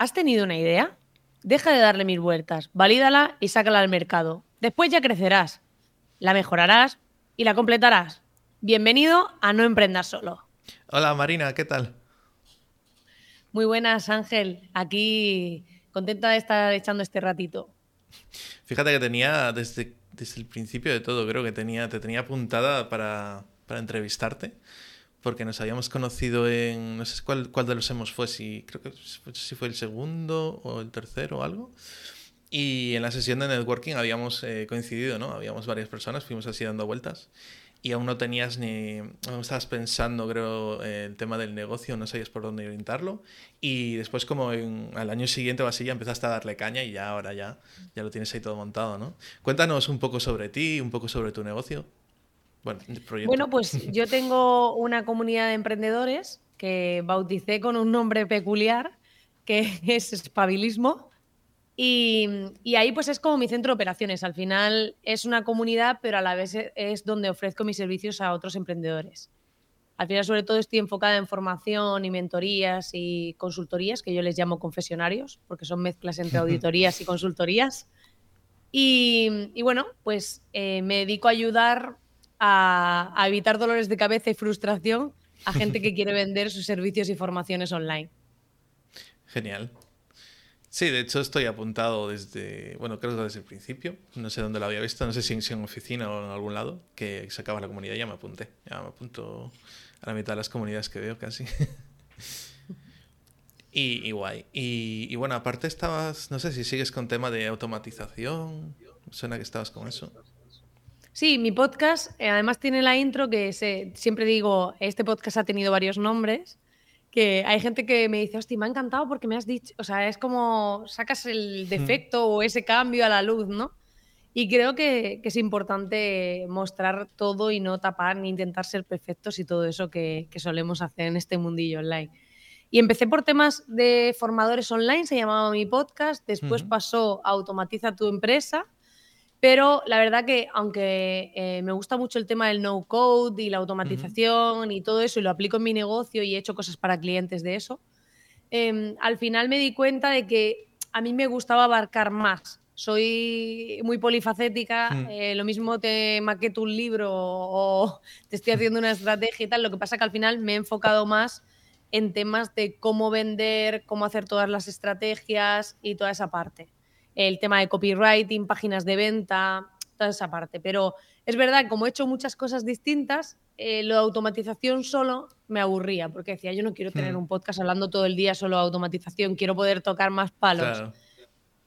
¿Has tenido una idea? Deja de darle mil vueltas, valídala y sácala al mercado. Después ya crecerás, la mejorarás y la completarás. Bienvenido a No Emprendas Solo. Hola Marina, ¿qué tal? Muy buenas, Ángel. Aquí contenta de estar echando este ratito. Fíjate que tenía desde, desde el principio de todo, creo que tenía, te tenía apuntada para, para entrevistarte porque nos habíamos conocido en, no sé cuál, cuál de los hemos fue, si creo que si fue el segundo o el tercero o algo. Y en la sesión de networking habíamos eh, coincidido, ¿no? Habíamos varias personas, fuimos así dando vueltas y aún no tenías ni, aún estabas pensando, creo, el tema del negocio, no sabías por dónde orientarlo. Y después, como en, al año siguiente o así, ya empezaste a darle caña y ya ahora ya, ya lo tienes ahí todo montado, ¿no? Cuéntanos un poco sobre ti, un poco sobre tu negocio. Bueno, pues yo tengo una comunidad de emprendedores que bauticé con un nombre peculiar, que es Espabilismo. Y, ahí pues es como mi centro de operaciones. Al final es una comunidad, pero a la vez es donde ofrezco mis servicios a otros emprendedores. Al final sobre todo estoy enfocada en formación y mentorías y consultorías, que yo les llamo confesionarios, porque son mezclas entre auditorías y consultorías. Y, bueno, pues eh, me dedico a ayudar a, evitar dolores de cabeza y frustración a gente que quiere vender sus servicios y formaciones online. Genial. Sí, de hecho estoy apuntado desde, bueno, creo que desde el principio, no sé dónde lo había visto, no sé si en, oficina o en algún lado, que se acaba la comunidad, ya me apunté, ya me apunto a la mitad de las comunidades que veo casi. y, y, guay. Y, y, bueno, aparte estabas, no sé si sigues con tema de automatización, suena que estabas con eso. Sí, mi podcast eh, además tiene la intro que se, siempre digo, este podcast ha tenido varios nombres, que hay gente que me dice, hostia, me ha encantado porque me has dicho, o sea, es como sacas el defecto o ese cambio a la luz, ¿no? Y creo que, es importante mostrar todo y no tapar ni intentar ser perfectos y todo eso que, que solemos hacer en este mundillo online. Y empecé por temas de formadores online, se llamaba mi podcast, después pasó a Automatiza tu empresa, pero la verdad que, aunque eh, me gusta mucho el tema del no code y la automatización y todo eso, y lo aplico en mi negocio y he hecho cosas para clientes de eso, em, al final me di cuenta de que a mí me gustaba abarcar más. Soy muy polifacética, mm. eh, lo mismo te maqueto un libro o te estoy haciendo una estrategia y tal. Lo que pasa que al final me he enfocado más en temas de cómo vender, cómo hacer todas las estrategias y toda esa parte el tema de copywriting, páginas de venta, toda esa parte. Pero es verdad, como he hecho muchas cosas distintas, eh, lo de automatización solo me aburría, porque decía, yo no quiero tener hmm. un podcast hablando todo el día solo de automatización, quiero poder tocar más palos.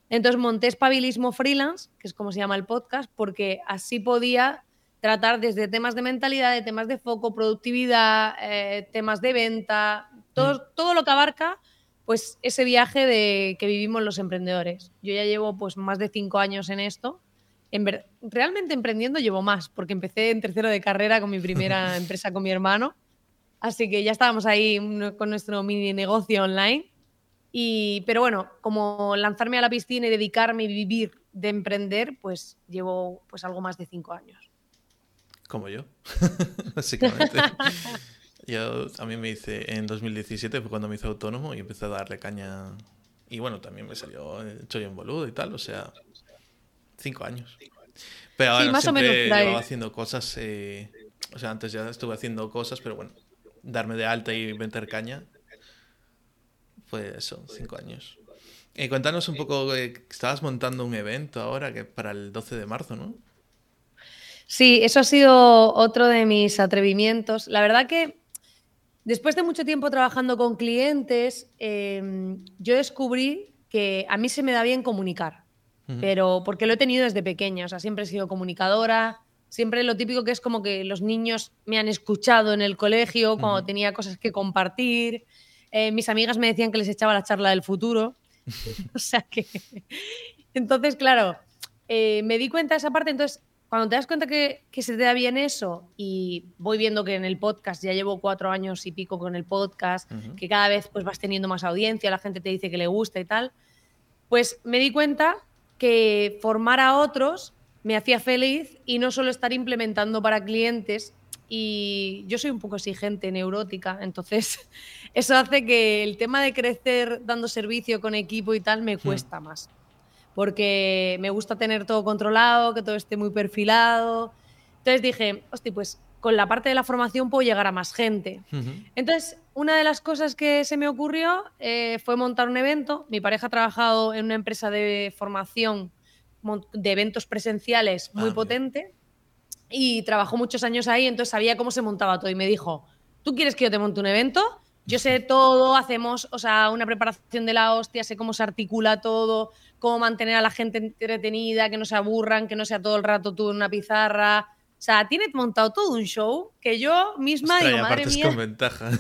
Entonces monté Espabilismo Freelance, que es como se llama el podcast, porque así podía tratar desde temas de mentalidad, de temas de foco, productividad, eh, temas de venta, todo, hmm. todo lo que abarca pues ese viaje de que vivimos los emprendedores. Yo ya llevo pues más de cinco años en esto. En realmente emprendiendo llevo más, porque empecé en tercero de carrera con mi primera empresa con mi hermano. Así que ya estábamos ahí con nuestro mini negocio online. Y, pero bueno, como lanzarme a la piscina y dedicarme y vivir de emprender, pues llevo pues algo más de cinco años. Como yo, básicamente. Yo, a mí me hice en 2017, fue cuando me hice autónomo y empecé a darle caña. Y bueno, también me salió Choy en boludo y tal, o sea, cinco años. Pero ahora más siempre o haciendo cosas, eh, o sea, antes ya estuve haciendo cosas, pero bueno, darme de alta y meter caña, fue eso, cinco años. Y cuéntanos un poco, eh, estabas montando un evento ahora que para el 12 de marzo, ¿no? Sí, eso ha sido otro de mis atrevimientos. La verdad que Después de mucho tiempo trabajando con clientes, em, yo descubrí que a mí se me da bien comunicar, pero porque lo he tenido desde pequeña, o sea, siempre he sido comunicadora, siempre lo típico que es como que los niños me han escuchado en el colegio cuando tenía cosas que compartir, eh, mis amigas me decían que les echaba la charla del futuro, o sea que... Entonces, claro, eh, me di cuenta de esa parte, entonces cuando te das cuenta que, se te da bien eso y voy viendo que en el podcast, ya llevo cuatro años y pico con el podcast, que cada vez pues vas teniendo más audiencia, la gente te dice que le gusta y tal, pues me di cuenta que formar a otros me hacía feliz y no solo estar implementando para clientes y yo soy un poco exigente, neurótica, entonces eso hace que el tema de crecer dando servicio con equipo y tal me hmm. cuesta más. Porque me gusta tener todo controlado, que todo esté muy perfilado. Entonces dije, hostia, pues con la parte de la formación puedo llegar a más gente. Entonces, una de las cosas que se me ocurrió eh, fue montar un evento. Mi pareja ha trabajado en una empresa de formación de eventos presenciales muy ah, potente y trabajó muchos años ahí, entonces sabía cómo se montaba todo y me dijo, ¿tú quieres que yo te monte un evento? Yo sé todo, hacemos, o sea, una preparación de la hostia, sé cómo se articula todo, cómo mantener a la gente entretenida, que no se aburran, que no sea todo el rato tú en una pizarra. O sea, tiene montado todo un show que yo misma digo, madre mía. con ventaja.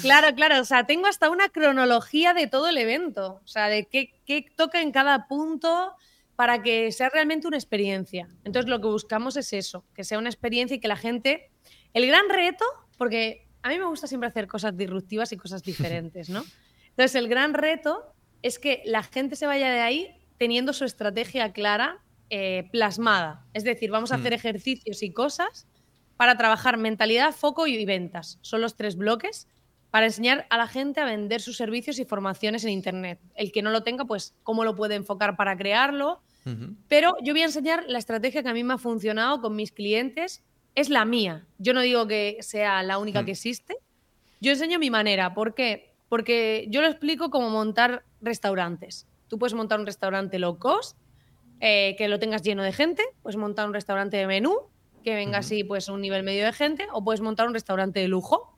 Claro, claro, o sea, tengo hasta una cronología de todo el evento, o sea, de qué, qué toca en cada punto, para que sea realmente una experiencia. Entonces lo que buscamos es eso, que sea una experiencia y que la gente... El gran reto, porque a mí me gusta siempre hacer cosas disruptivas y cosas diferentes, ¿no? Entonces el gran reto es que la gente se vaya de ahí teniendo su estrategia clara, eh, plasmada. Es decir, vamos a hacer mm. ejercicios y cosas para trabajar mentalidad, foco y ventas. Son los tres bloques para enseñar a la gente a vender sus servicios y formaciones en Internet. El que no lo tenga, pues cómo lo puede enfocar para crearlo. Pero yo voy a enseñar la estrategia que a mí me ha funcionado con mis clientes. Es la mía. Yo no digo que sea la única mm. que existe. Yo enseño mi manera. ¿Por qué? Porque yo lo explico como montar restaurantes. Tú puedes montar un restaurante low cost, eh, que lo tengas lleno de gente, puedes montar un restaurante de menú, que venga así pues un nivel medio de gente, o puedes montar un restaurante de lujo,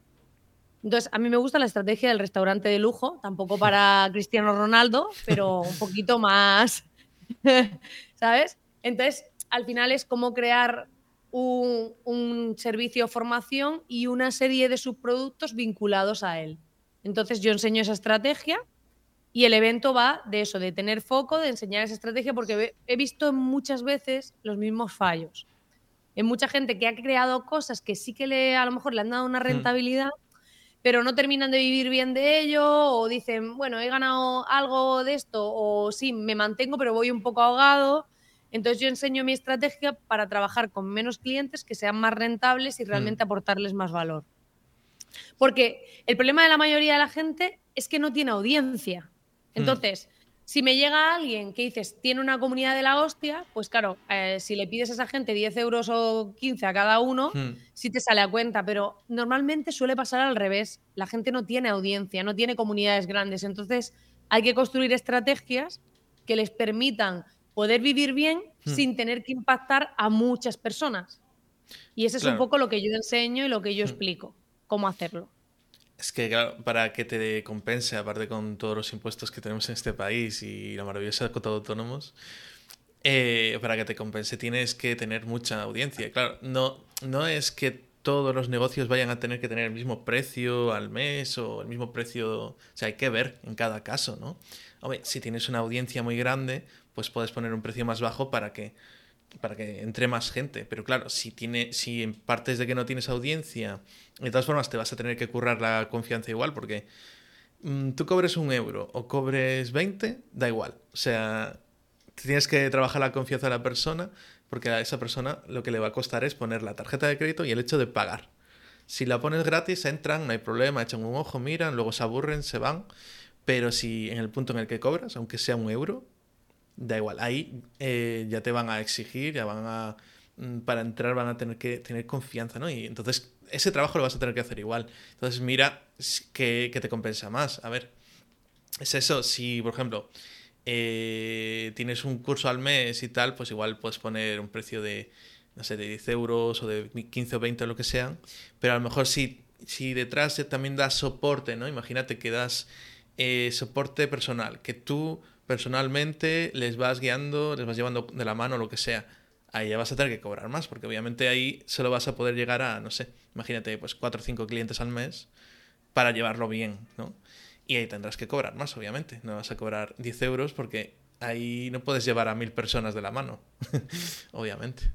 entonces, a mí me gusta la estrategia del restaurante de lujo, tampoco para Cristiano Ronaldo, pero un poquito más, ¿sabes? Entonces, al final es cómo crear un, un servicio formación y una serie de subproductos vinculados a él. Entonces, yo enseño esa estrategia y el evento va de eso, de tener foco, de enseñar esa estrategia, porque he visto muchas veces los mismos fallos. Hay mucha gente que ha creado cosas que sí que le, a lo mejor le han dado una hmm. rentabilidad, pero no terminan de vivir bien de ello o dicen, bueno, he ganado algo de esto o sí, me mantengo, pero voy un poco ahogado. Entonces yo enseño mi estrategia para trabajar con menos clientes que sean más rentables y realmente mm. aportarles más valor. Porque el problema de la mayoría de la gente es que no tiene audiencia. Mm. Entonces, si me llega alguien que dices, tiene una comunidad de la hostia, pues claro, eh, si le pides a esa gente 10 euros o 15 a cada uno, hmm. sí te sale a cuenta, pero normalmente suele pasar al revés. La gente no tiene audiencia, no tiene comunidades grandes, entonces hay que construir estrategias que les permitan poder vivir bien hmm. sin tener que impactar a muchas personas. Y ese es un poco lo que yo enseño y lo que yo hmm. explico, cómo hacerlo. Es que, claro, para que te compense, aparte con todos los impuestos que tenemos en este país y la maravillosa cota de autónomos, eh, para que te compense tienes que tener mucha audiencia. Claro, no, no es que todos los negocios vayan a tener que tener el mismo precio al mes o el mismo precio. O sea, hay que ver en cada caso, ¿no? Hombre, si tienes una audiencia muy grande, pues puedes poner un precio más bajo para que para que entre más gente. Pero claro, si, tiene, si en partes de que no tienes audiencia, de todas formas te vas a tener que currar la confianza igual, porque mm, tú cobres un euro o cobres 20, da igual. O sea, tienes que trabajar la confianza de la persona, porque a esa persona lo que le va a costar es poner la tarjeta de crédito y el hecho de pagar. Si la pones gratis, entran, no hay problema, echan un ojo, miran, luego se aburren, se van. Pero si en el punto en el que cobras, aunque sea un euro, da igual, ahí eh, ya te van a exigir, ya van a, mm, para entrar van a tener que tener confianza, ¿no? Y entonces ese trabajo lo vas a tener que hacer igual. Entonces mira qué, te compensa más. A ver, es eso, si por ejemplo eh, tienes un curso al mes y tal, pues igual puedes poner un precio de, no sé, de 10 euros o de 15 o 20 o lo que sea, pero a lo mejor si, si detrás también das soporte, ¿no? Imagínate que das eh, soporte personal, que tú personalmente les vas guiando, les vas llevando de la mano, lo que sea. Ahí ya vas a tener que cobrar más, porque obviamente ahí solo vas a poder llegar a, no sé, imagínate, pues cuatro o cinco clientes al mes para llevarlo bien, ¿no? Y ahí tendrás que cobrar más, obviamente. No vas a cobrar 10 euros porque ahí no puedes llevar a mil personas de la mano, obviamente.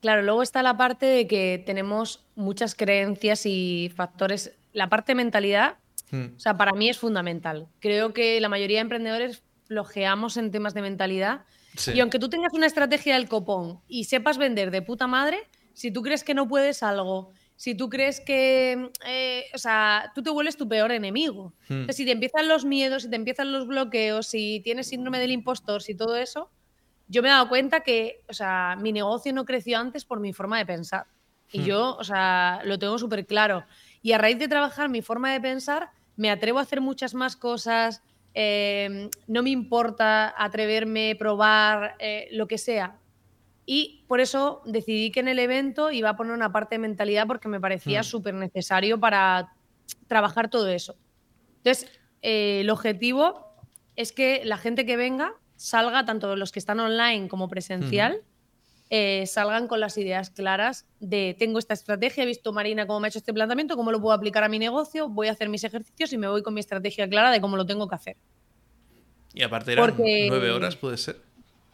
Claro, luego está la parte de que tenemos muchas creencias y factores. La parte de mentalidad, hmm. o sea, para mí es fundamental. Creo que la mayoría de emprendedores flojeamos en temas de mentalidad. Y aunque tú tengas una estrategia del copón y sepas vender de puta madre, Si tú crees que no puedes algo, si tú crees que, eh, o sea, tú te vuelves tu peor enemigo. Hmm. si te empiezan los miedos, si te empiezan los bloqueos, si tienes síndrome del impostor, si todo eso, yo me he dado cuenta que, o sea, mi negocio no creció antes por mi forma de pensar. Y Hmm. yo, o sea, lo tengo súper claro. Y a raíz de trabajar mi forma de pensar, me atrevo a hacer muchas más cosas. Eh, no me importa atreverme, probar, eh, lo que sea. Y por eso decidí que en el evento iba a poner una parte de mentalidad porque me parecía Hmm. súper necesario para trabajar todo eso. Entonces, eh, el objetivo es que la gente que venga salga, tanto los que están online como presencial, eh, salgan con las ideas claras de tengo esta estrategia, he visto Marina cómo me ha hecho este planteamiento, cómo lo puedo aplicar a mi negocio, voy a hacer mis ejercicios y me voy con mi estrategia clara de cómo lo tengo que hacer. Y aparte eran Porque- nueve horas, puede ser.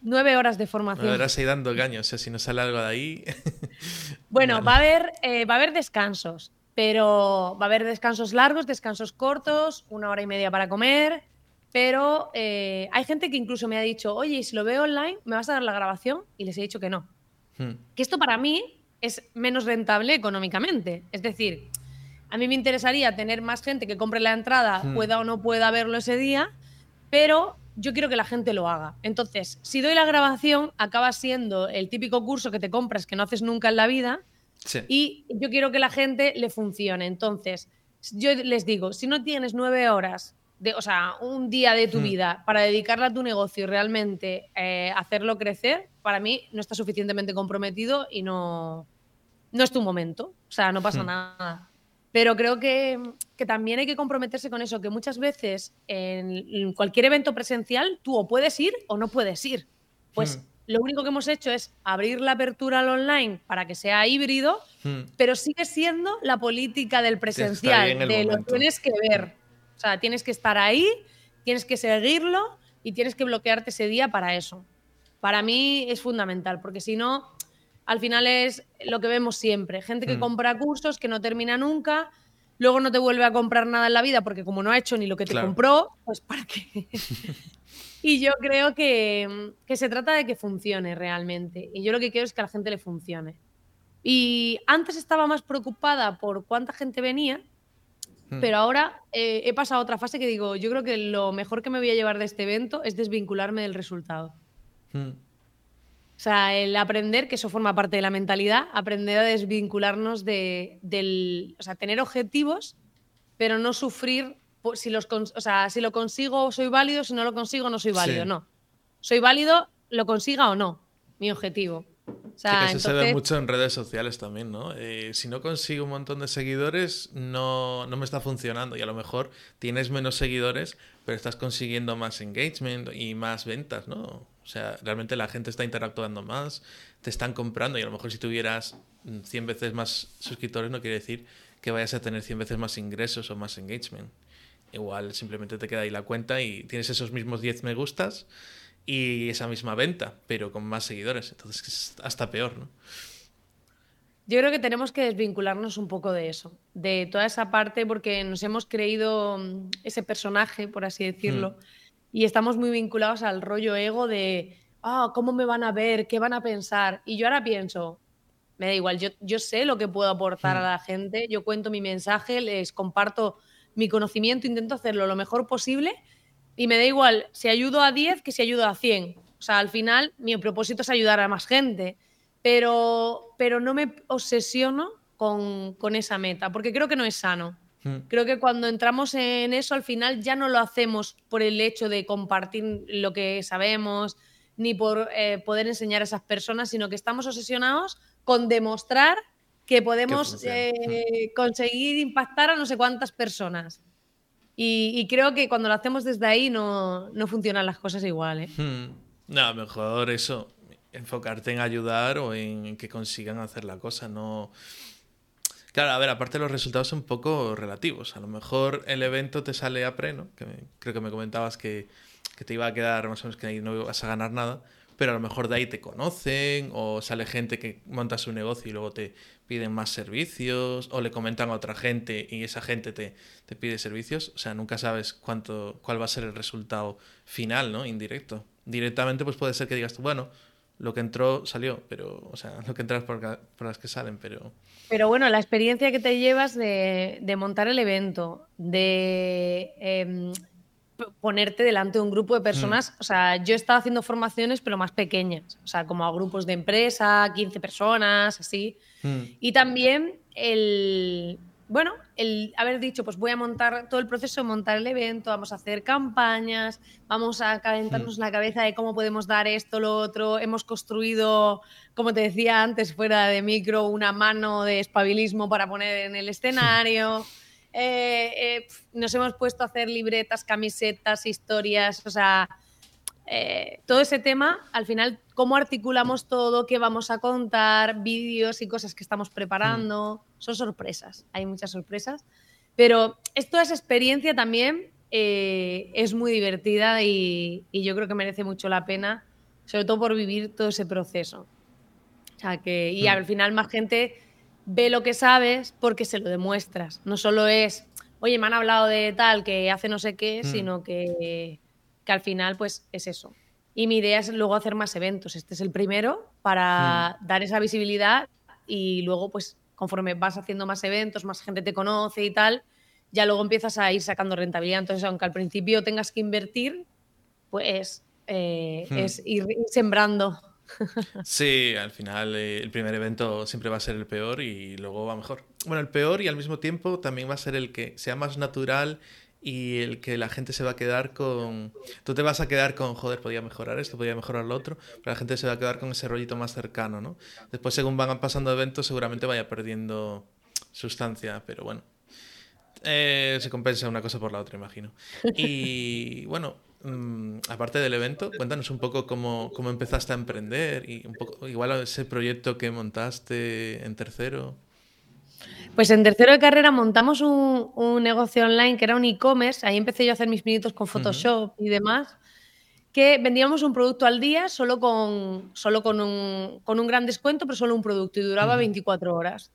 Nueve horas de formación. Nueve horas ahí dando caño. O sea, si no sale algo de ahí. Bueno, va, a haber, eh, va a haber descansos, pero va a haber descansos largos, descansos cortos, una hora y media para comer, pero eh, hay gente que incluso me ha dicho, oye, ¿y si lo veo online, ¿me vas a dar la grabación? Y les he dicho que no. Hmm. Que esto para mí es menos rentable económicamente. Es decir, a mí me interesaría tener más gente que compre la entrada, Hmm. pueda o no pueda verlo ese día, pero yo quiero que la gente lo haga. Entonces, si doy la grabación, acaba siendo el típico curso que te compras que no haces nunca en la vida Sí. y yo quiero que la gente le funcione. Entonces, yo les digo, si no tienes nueve horas, de, o sea, un día de tu Hmm. vida para dedicarla a tu negocio y realmente eh, hacerlo crecer, para mí no está suficientemente comprometido y no, no es tu momento. O sea, no pasa Hmm. nada. Pero creo que, que también hay que comprometerse con eso, que muchas veces en, en cualquier evento presencial tú o puedes ir o no puedes ir. Pues Hmm. lo único que hemos hecho es abrir la apertura al online para que sea híbrido, Hmm. pero sigue siendo la política del presencial, de lo momento. tienes que ver. O sea, tienes que estar ahí, tienes que seguirlo y tienes que bloquearte ese día para eso. Para mí es fundamental, porque si no, al final es lo que vemos siempre. Gente que Hmm. compra cursos que no termina nunca, luego no te vuelve a comprar nada en la vida porque como no ha hecho ni lo que te Claro. compró, pues ¿para qué? y yo creo que, que se trata de que funcione realmente. Y yo lo que quiero es que a la gente le funcione. Y antes estaba más preocupada por cuánta gente venía, Hmm. pero ahora eh, he pasado a otra fase que digo, yo creo que lo mejor que me voy a llevar de este evento es desvincularme del resultado. Hmm. O sea, el aprender, que eso forma parte de la mentalidad, aprender a desvincularnos de, del. O sea, tener objetivos, pero no sufrir. Si, los, o sea, si lo consigo, soy válido, si no lo consigo, no soy válido. Sí. No. Soy válido, lo consiga o no. Mi objetivo. O sea, que eso se ve entonces- mucho en redes sociales también, ¿no? Eh, si no consigo un montón de seguidores, no, no me está funcionando. Y a lo mejor tienes menos seguidores, pero estás consiguiendo más engagement y más ventas, ¿no? O sea, realmente la gente está interactuando más, te están comprando y a lo mejor si tuvieras mm, 100 veces más suscriptores no quiere decir que vayas a tener 100 veces más ingresos o más engagement. Igual simplemente te queda ahí la cuenta y tienes esos mismos 10 me gustas y esa misma venta, pero con más seguidores. Entonces es hasta peor, ¿no? Yo creo que tenemos que desvincularnos un poco de eso, de toda esa parte, porque nos hemos creído mm, ese personaje, por así decirlo, y estamos muy vinculados al rollo ego de, ah, ¿cómo me van a ver? ¿Qué van a pensar? Y yo ahora pienso, me da igual, yo, yo sé lo que puedo aportar a Hmm. la gente, yo cuento mi mensaje, les comparto mi conocimiento, intento hacerlo lo mejor posible y me da igual si ayudo a 10 que si ayudo a 100. O sea, al final mi propósito es ayudar a más gente, pero, pero no me obsesiono con, con esa meta, porque creo que no es sano. Hmm. Creo que cuando entramos en eso, al final ya no lo hacemos por el hecho de compartir lo que sabemos, ni por eh, poder enseñar a esas personas, sino que estamos obsesionados con demostrar que podemos eh, conseguir impactar a no sé cuántas personas. Y, creo que cuando lo hacemos desde ahí no, no funcionan las cosas igual. ¿eh? Hmm. No, mejor eso, enfocarte en ayudar o en que consigan hacer la cosa, no... Claro, a ver, aparte los resultados son un poco relativos. A lo mejor el evento te sale a pre, ¿no? Creo que me comentabas que, que te iba a quedar más o menos que ahí no ibas a ganar nada, pero a lo mejor de ahí te conocen o sale gente que monta su negocio y luego te piden más servicios o le comentan a otra gente y esa gente te, te pide servicios. O sea, nunca sabes cuánto, cuál va a ser el resultado final, ¿no? Indirecto. Directamente pues puede ser que digas tú, bueno, lo que entró salió, pero, o sea, lo que entras por, las que salen, pero... Pero bueno, la experiencia que te llevas de, de montar el evento, de em, ponerte delante de un grupo de personas, o sea, yo he estado haciendo formaciones, pero más pequeñas, o sea, como a grupos de empresa, 15 personas, así. Y también el, bueno, el haber dicho, pues voy a montar todo el proceso de montar el evento, vamos a hacer campañas, vamos a calentarnos la cabeza de cómo podemos dar esto, lo otro. Hemos construido, como te decía antes, fuera de micro, una mano de espabilismo para poner en el escenario. Eh, eh, nos hemos puesto a hacer libretas, camisetas, historias, o sea, eh, todo ese tema, al final, cómo articulamos todo, qué vamos a contar, vídeos y cosas que estamos preparando, mm. son sorpresas, hay muchas sorpresas, pero toda esa experiencia también es muy divertida y, yo creo que merece mucho la pena, sobre todo por vivir todo ese proceso. O sea, que, y mm. al final más gente ve lo que sabes porque se lo demuestras. No solo es, oye, me han hablado de tal que hace no sé qué, mm. sino que, que, al final, pues es eso. Y mi idea es luego hacer más eventos. Este es el primero para mm. dar esa visibilidad y luego, pues, conforme vas haciendo más eventos, más gente te conoce y tal, ya luego empiezas a ir sacando rentabilidad. Entonces, aunque al principio tengas que invertir, pues eh, hmm. es ir sembrando Sí, al final eh, el primer evento siempre va a ser el peor y luego va mejor. Bueno, el peor y al mismo tiempo también va a ser el que sea más natural y el que la gente se va a quedar con... Tú te vas a quedar con, joder, podía mejorar esto, podía mejorar lo otro, pero la gente se va a quedar con ese rollito más cercano, ¿no? Después, según van pasando eventos, seguramente vaya perdiendo sustancia, pero bueno. Eh, se compensa una cosa por la otra, imagino. Y bueno, Mm, aparte del evento, cuéntanos un poco cómo, cómo, empezaste a emprender y un poco, igual ese proyecto que montaste en tercero. Pues en tercero de carrera montamos un, un negocio online que era un e-commerce. Ahí empecé yo a hacer mis minutos con Photoshop y demás. Que vendíamos un producto al día solo con, solo con, un, con un gran descuento, pero solo un producto y duraba 24 horas.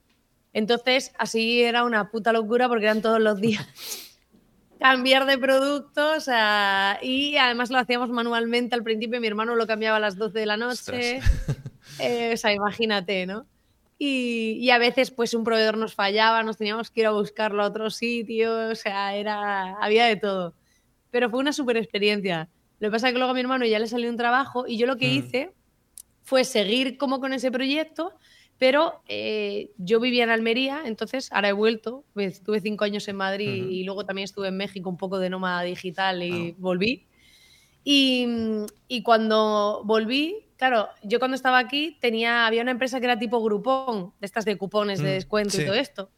Entonces, así era una puta locura porque eran todos los días cambiar de productos y además lo hacíamos manualmente al principio, mi hermano lo cambiaba a las 12 de la noche, eh, o sea, imagínate, ¿no? Y, a veces pues un proveedor nos fallaba, nos teníamos que ir a buscarlo a otro sitio, o sea, era, había de todo. Pero fue una super experiencia. Lo que pasa es que luego a mi hermano ya le salió un trabajo y yo lo que mm. hice fue seguir como con ese proyecto, pero eh, yo vivía en Almería, entonces ahora he vuelto. Estuve cinco años en Madrid y luego también estuve en México un poco de nómada digital y ah. volví. Y, y, cuando volví, claro, yo cuando estaba aquí tenía, había una empresa que era tipo Groupon, de estas de cupones de mm, descuento y todo esto.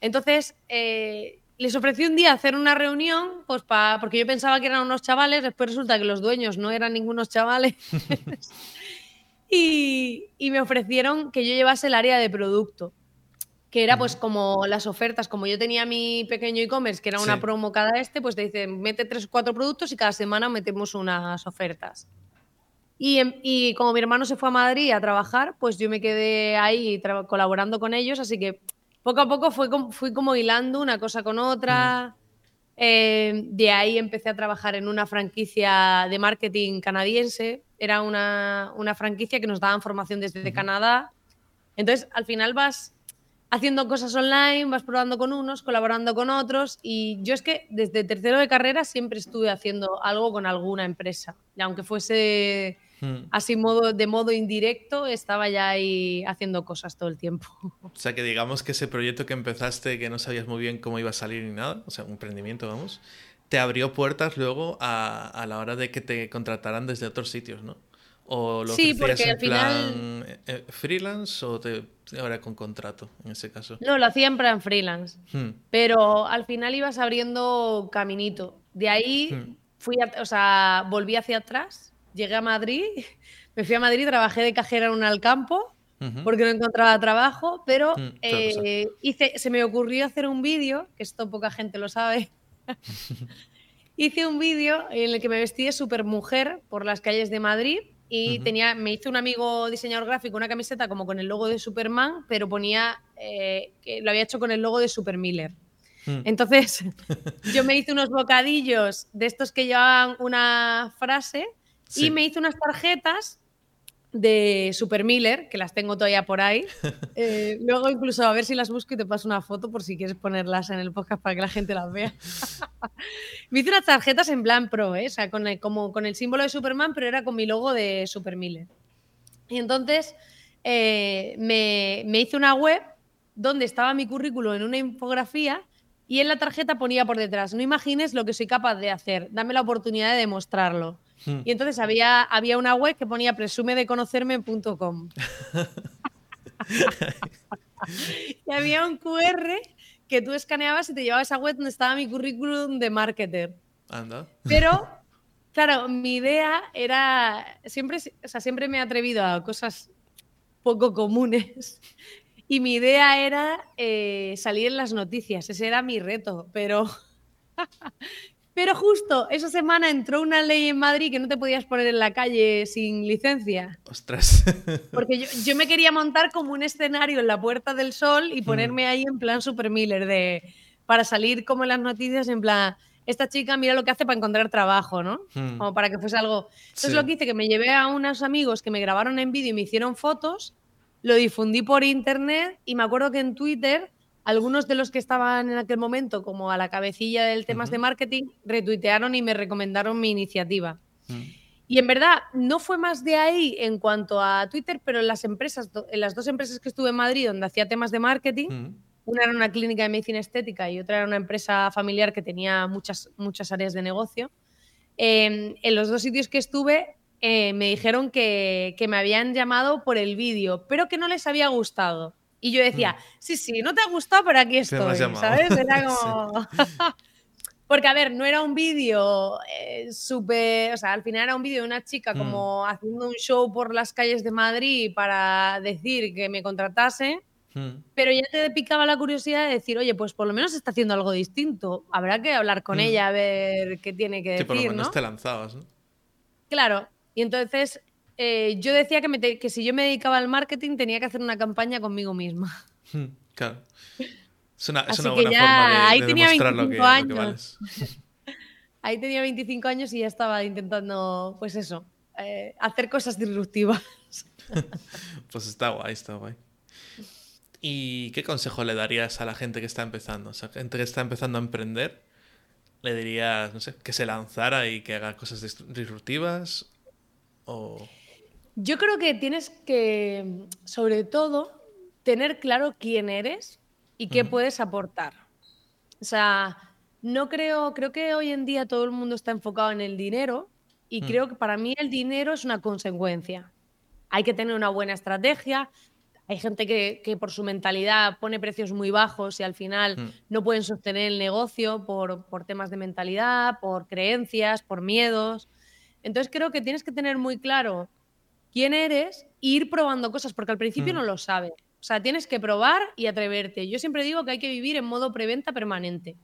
Entonces, eh, les ofrecí un día hacer una reunión, pues pa, porque yo pensaba que eran unos chavales, después resulta que los dueños no eran ningunos chavales. Y, me ofrecieron que yo llevase el área de producto, que era pues como las ofertas, como yo tenía mi pequeño e-commerce, que era una promo cada este, pues te dicen, mete tres o cuatro productos y cada semana metemos unas ofertas. Y, y, como mi hermano se fue a Madrid a trabajar, pues yo me quedé ahí colaborando con ellos, así que poco a poco fui como, fui como hilando una cosa con otra. Eh, de ahí empecé a trabajar en una franquicia de marketing canadiense. Era una, franquicia que nos daban formación desde Canadá. Entonces, al final vas haciendo cosas online, vas probando con unos, colaborando con otros. Y yo es que desde tercero de carrera siempre estuve haciendo algo con alguna empresa. Y aunque fuese Hmm. Así modo, de modo indirecto estaba ya ahí haciendo cosas todo el tiempo. O sea que digamos que ese proyecto que empezaste que no sabías muy bien cómo iba a salir ni nada, o sea, un emprendimiento, vamos, te abrió puertas luego a, a la hora de que te contrataran desde otros sitios, ¿no? ¿O lo sí, porque en al plan final... Eh, eh, freelance o te, ahora con contrato en ese caso? No, lo hacía en plan freelance. Hmm. Pero al final ibas abriendo caminito. De ahí hmm. fui, o sea, volví hacia atrás llegué a Madrid, me fui a Madrid, trabajé de cajera en un alcampo porque no encontraba trabajo, pero mm, eh, hice, se me ocurrió hacer un vídeo, que esto poca gente lo sabe. hice un vídeo en el que me vestí de super mujer por las calles de Madrid y tenía, me hizo un amigo diseñador gráfico una camiseta como con el logo de Superman, pero ponía eh, que lo había hecho con el logo de Super Miller. Mm. Entonces, yo me hice unos bocadillos de estos que llevaban una frase y me hizo unas tarjetas de Super Miller, que las tengo todavía por ahí. Eh, luego incluso a ver si las busco y te paso una foto por si quieres ponerlas en el podcast para que la gente las vea. Me hice unas tarjetas en plan pro, ¿eh? o sea, con el, como con el símbolo de Superman, pero era con mi logo de Super Miller. Y entonces eh, me, me hice una web donde estaba mi currículo en una infografía y en la tarjeta ponía por detrás, no imagines lo que soy capaz de hacer, dame la oportunidad de demostrarlo. Hmm. Y entonces había, había una web que ponía presumedeconocerme.com. y había un QR que tú escaneabas y te llevaba a esa web donde estaba mi currículum de marketer. Anda. Pero, claro, mi idea era. Siempre, o sea, siempre me he atrevido a cosas poco comunes. Y mi idea era eh, salir en las noticias. Ese era mi reto. Pero Pero justo esa semana entró una ley en Madrid que no te podías poner en la calle sin licencia. Ostras. Porque yo, me quería montar como un escenario en la Puerta del Sol y ponerme ahí en plan Super Miller, de, para salir como en las noticias, en plan, esta chica mira lo que hace para encontrar trabajo, ¿no? Hmm. Como para que fuese algo. Entonces lo que hice, que me llevé a unos amigos que me grabaron en vídeo y me hicieron fotos, lo difundí por internet y me acuerdo que en Twitter algunos de los que estaban en aquel momento como a la cabecilla del temas de marketing retuitearon y me recomendaron mi iniciativa. Mm. Y en verdad no fue más de ahí en cuanto a Twitter, pero en las empresas, en las dos empresas que estuve en Madrid donde hacía temas de marketing, mm. una era una clínica de medicina estética y otra era una empresa familiar que tenía muchas, muchas áreas de negocio. Em, en los dos sitios que estuve eh, me dijeron que, que me habían llamado por el vídeo, pero que no les había gustado. Y yo decía, mm. sí, sí, no te ha gustado, pero aquí estoy, ¿sabes? Era como... Porque, a ver, no era un vídeo eh, súper. O sea, al final era un vídeo de una chica mm. como haciendo un show por las calles de Madrid para decir que me contratase. Mm. Pero ya te picaba la curiosidad de decir, oye, pues por lo menos está haciendo algo distinto. Habrá que hablar con ella a ver qué tiene que decir. Que por lo menos te lanzabas, ¿no? Claro. Y entonces eh, yo decía que, que, si yo me dedicaba al marketing tenía que hacer una campaña conmigo misma. Hmm, claro. Es una, es una buena forma de, ahí tenía demostrar 25 lo años. ahí tenía 25 años y ya estaba intentando, pues eso, eh, hacer cosas disruptivas. pues está guay, está guay. ¿Y qué consejo le darías a la gente que está empezando? O sea, gente que está empezando a emprender, le dirías, no sé, que se lanzara y que haga cosas disruptivas o... Yo creo que tienes que, sobre todo, tener claro quién eres y qué puedes aportar. O sea, no creo, creo que hoy en día todo el mundo está enfocado en el dinero y mm. creo que para mí el dinero es una consecuencia. Hay que tener una buena estrategia. Hay gente que, por su mentalidad pone precios muy bajos y al final mm. no pueden sostener el negocio por, por temas de mentalidad, por creencias, por miedos. Entonces creo que tienes que tener muy claro quién eres e ir probando cosas, porque al principio mm. no lo sabes. O sea, tienes que probar y atreverte. Yo siempre digo que hay que vivir en modo preventa permanente.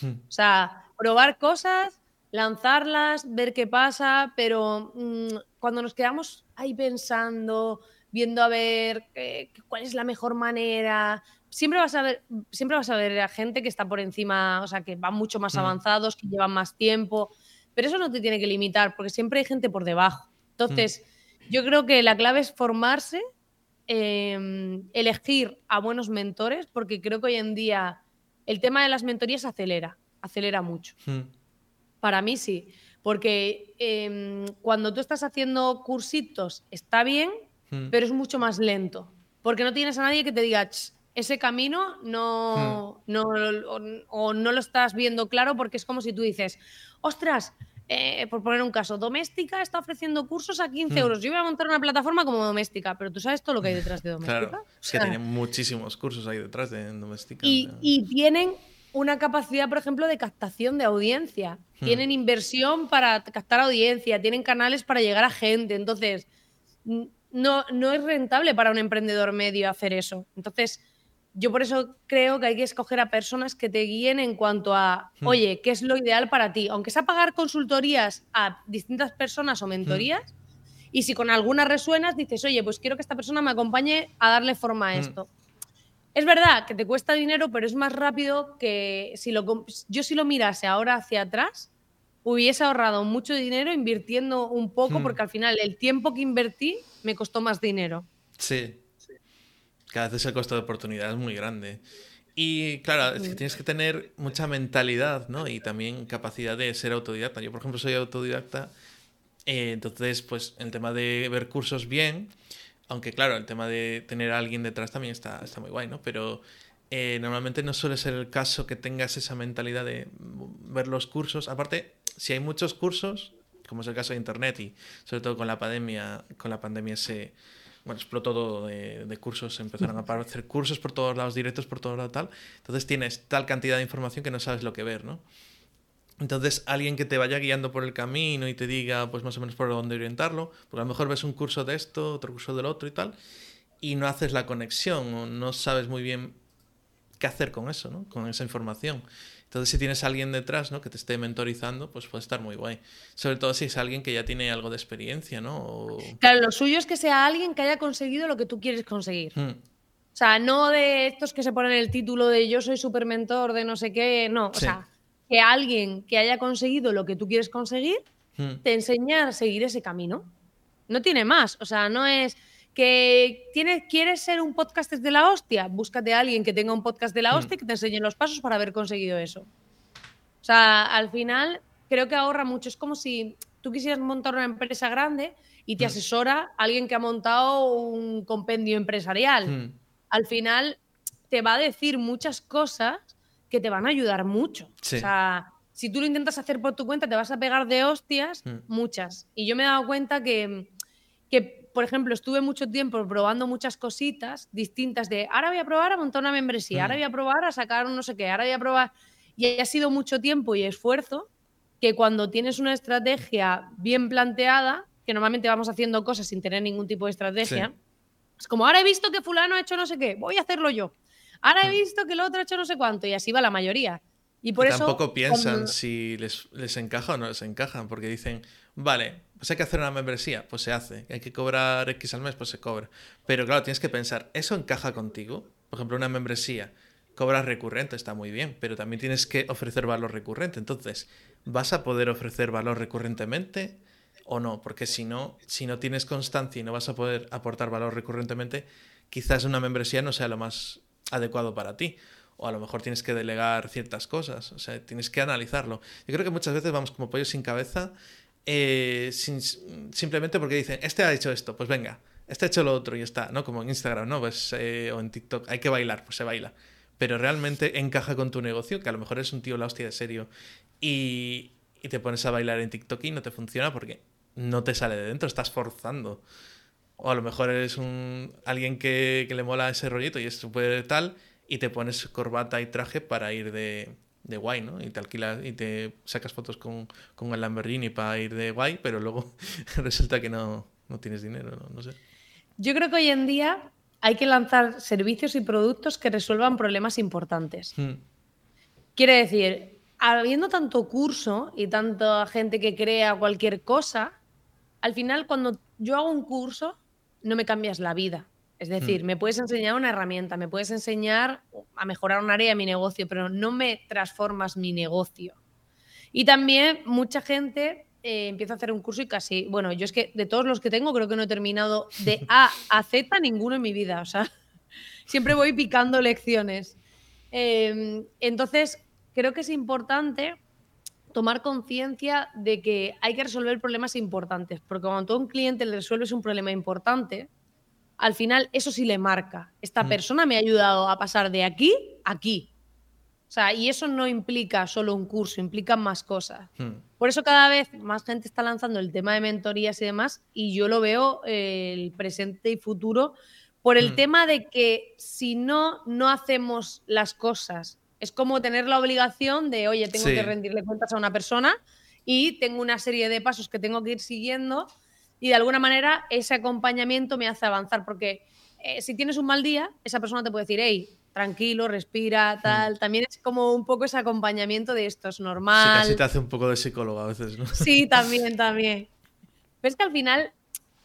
Hmm. O sea, probar cosas, lanzarlas, ver qué pasa, pero mm, cuando nos quedamos ahí pensando, viendo a ver eh, cuál es la mejor manera, siempre vas a ver, siempre vas a ver a gente que está por encima, o sea, que van mucho más hmm. avanzados, que llevan más tiempo, pero eso no te tiene que limitar, porque siempre hay gente por debajo. Entonces, yo creo que la clave es formarse, em, elegir a buenos mentores, porque creo que hoy en día el tema de las mentorías acelera, acelera mucho. Hmm. Para mí sí, porque em, cuando tú estás haciendo cursitos está bien, hmm. pero es mucho más lento, porque no tienes a nadie que te diga, ese camino no, hmm. no o, no lo estás viendo claro porque es como si tú dices, ostras, eh, por poner un caso, doméstica está ofreciendo cursos a 15 hmm. euros. Yo voy a montar una plataforma como doméstica, pero tú sabes todo lo que hay detrás de doméstica. Claro, es que tienen muchísimos cursos ahí detrás de doméstica. Y, tienen una capacidad, por ejemplo, de captación de audiencia. Hmm. Tienen inversión para captar audiencia, tienen canales para llegar a gente. Entonces, no, no es rentable para un emprendedor medio hacer eso. Entonces, yo por eso creo que hay que escoger a personas que te guíen en cuanto a, hmm. oye, ¿qué es lo ideal para ti? Aunque sea pagar consultorías a distintas personas o mentorías, hmm. y si con alguna resuenas, dices, oye, pues quiero que esta persona me acompañe a darle forma a hmm. esto. Es verdad que te cuesta dinero, pero es más rápido que si lo, yo si lo mirase ahora hacia atrás, hubiese ahorrado mucho dinero invirtiendo un poco, porque al final el tiempo que invertí me costó más dinero. Sí. Cada vez el costo de oportunidad es muy grande. Y claro, es que tienes que tener mucha mentalidad, ¿no? Y también capacidad de ser autodidacta. Yo, por ejemplo, soy autodidacta. eh, entonces, pues el tema de ver cursos bien, aunque claro, el tema de tener a alguien detrás también está, está muy guay, ¿no? Pero eh, normalmente no suele ser el caso que tengas esa mentalidad de ver los cursos. Aparte, si hay muchos cursos, como es el caso de Internet y sobre todo con la pandemia, con la pandemia se bueno, explotó todo de, de cursos, empezaron a aparecer cursos por todos lados, directos por todos lados, tal. Entonces tienes tal cantidad de información que no sabes lo que ver, ¿no? Entonces, alguien que te vaya guiando por el camino y te diga, pues más o menos por dónde orientarlo, porque a lo mejor ves un curso de esto, otro curso del otro y tal, y no haces la conexión o no sabes muy bien qué hacer con eso, ¿no? Con esa información. Entonces, si tienes a alguien detrás, ¿no? Que te esté mentorizando, pues puede estar muy guay. Sobre todo si es alguien que ya tiene algo de experiencia, ¿no? O... Claro, lo suyo es que sea alguien que haya conseguido lo que tú quieres conseguir. Hmm, O sea, no de estos que se ponen el título de yo soy super mentor de no sé qué, no. O Sí. sea, que alguien que haya conseguido lo que tú quieres conseguir hmm. te enseña a seguir ese camino. No tiene más. O sea, no es que tienes, quieres ser un podcast de la hostia. Búscate a alguien que tenga un podcast de la Hmm. hostia y que te enseñe los pasos para haber conseguido eso. O sea, al final creo que ahorra mucho. Es como si tú quisieras montar una empresa grande y te Hmm. asesora alguien que ha montado un compendio empresarial. Hmm. Al final te va a decir muchas cosas que te van a ayudar mucho. Sí. O sea, si tú lo intentas hacer por tu cuenta, te vas a pegar de hostias, Mm. muchas. Y yo me he dado cuenta que, que, por ejemplo, estuve mucho tiempo probando muchas cositas distintas de ahora voy a probar a montar una membresía, ahora Mm. voy a probar a sacar un no sé qué, ahora voy a probar. Y ha sido mucho tiempo y esfuerzo que cuando tienes una estrategia bien planteada, que normalmente vamos haciendo cosas sin tener ningún tipo de estrategia, Sí. es como ahora he visto que fulano ha hecho no sé qué, voy a hacerlo yo. Ahora he Mm. visto que el otro ha hecho no sé cuánto y así va la mayoría. Y por Y eso tampoco piensan cuando- si les, les encaja o no les encajan, porque dicen, vale, pues hay que hacer una membresía, pues se hace, hay que cobrar X al mes, pues se cobra. Pero claro, tienes que pensar, ¿eso encaja contigo? Por ejemplo, una membresía, cobras recurrente, está muy bien, pero también tienes que ofrecer valor recurrente. Entonces, ¿vas a poder ofrecer valor recurrentemente o no? Porque si no, si no tienes constancia y no vas a poder aportar valor recurrentemente, quizás una membresía no sea lo más adecuado para ti o a lo mejor tienes que delegar ciertas cosas, o sea, tienes que analizarlo. Yo creo que muchas veces vamos como pollos sin cabeza, eh, simplemente porque dicen, este ha hecho esto, pues venga, este ha hecho lo otro y está, ¿no? Como en Instagram, ¿no? Pues, eh, o en TikTok, hay que bailar, pues se baila. Pero realmente encaja con tu negocio, que a lo mejor es un tío la hostia de serio, y, y te pones a bailar en TikTok y no te funciona porque no te sale de dentro, estás forzando. O a lo mejor eres un alguien que, que le mola ese rollito y es súper tal, y te pones corbata y traje para ir de, de guay, ¿no? Y te alquilas y te sacas fotos con, con el Lamborghini para ir de guay, pero luego resulta que no, no tienes dinero, ¿no? No sé. Yo creo que hoy en día hay que lanzar servicios y productos que resuelvan problemas importantes. Hmm. Quiere decir, habiendo tanto curso y tanta gente que crea cualquier cosa, al final cuando yo hago un curso, no me cambias la vida. Es decir, Mm. me puedes enseñar una herramienta, me puedes enseñar a mejorar un área de mi negocio, pero no me transformas mi negocio. Y también mucha gente eh, empieza a hacer un curso y casi, bueno, yo es que de todos los que tengo creo que no he terminado de A a Z ninguno en mi vida, o sea, siempre voy picando lecciones. Eh, entonces, creo que es importante tomar conciencia de que hay que resolver problemas importantes, porque cuando a un cliente le resuelves un problema importante, al final eso sí le marca. Esta Mm. persona me ha ayudado a pasar de aquí a aquí. O sea, y eso no implica solo un curso, implica más cosas. Hmm. Por eso cada vez más gente está lanzando el tema de mentorías y demás, y yo lo veo eh, el presente y futuro por el Mm. tema de que si no, no hacemos las cosas. Es como tener la obligación de, oye, tengo Sí. que rendirle cuentas a una persona y tengo una serie de pasos que tengo que ir siguiendo y de alguna manera ese acompañamiento me hace avanzar, porque eh, si tienes un mal día, esa persona te puede decir, hey, tranquilo, respira, tal. También es como un poco ese acompañamiento de esto es Sí, normal. casi te hace un poco de psicólogo a veces, ¿no? Sí, también, también. Pero es que al final,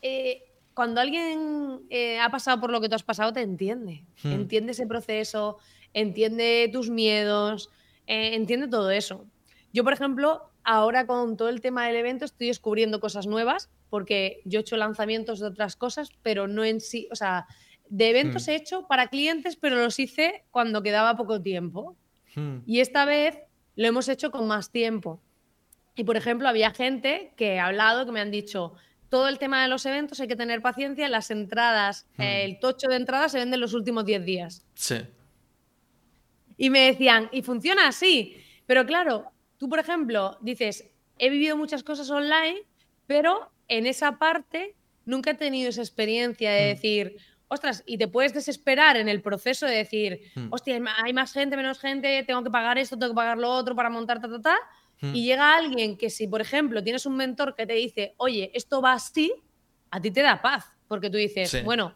eh, cuando alguien eh, ha pasado por lo que tú has pasado, te entiende. Hmm. Entiende ese proceso, entiende tus miedos, eh, entiende todo eso. Yo, por ejemplo, ahora con todo el tema del evento estoy descubriendo cosas nuevas porque yo he hecho lanzamientos de otras cosas, pero no en sí, o sea, de eventos Hmm. he hecho para clientes, pero los hice cuando quedaba poco tiempo. Hmm. Y esta vez lo hemos hecho con más tiempo. Y por ejemplo, había gente que ha hablado, que me han dicho, todo el tema de los eventos hay que tener paciencia, las entradas, Hmm. el tocho de entradas se vende en los últimos 10 días. Sí. Y me decían, y funciona así. Pero claro, tú, por ejemplo, dices, he vivido muchas cosas online, pero en esa parte nunca he tenido esa experiencia de Mm. decir, ostras, y te puedes desesperar en el proceso de decir, Mm. hostia, hay más gente, menos gente, tengo que pagar esto, tengo que pagar lo otro para montar, ta, ta, ta. Hmm. Y llega alguien que si, por ejemplo, tienes un mentor que te dice, oye, esto va así, a ti te da paz, porque tú dices, Sí. bueno,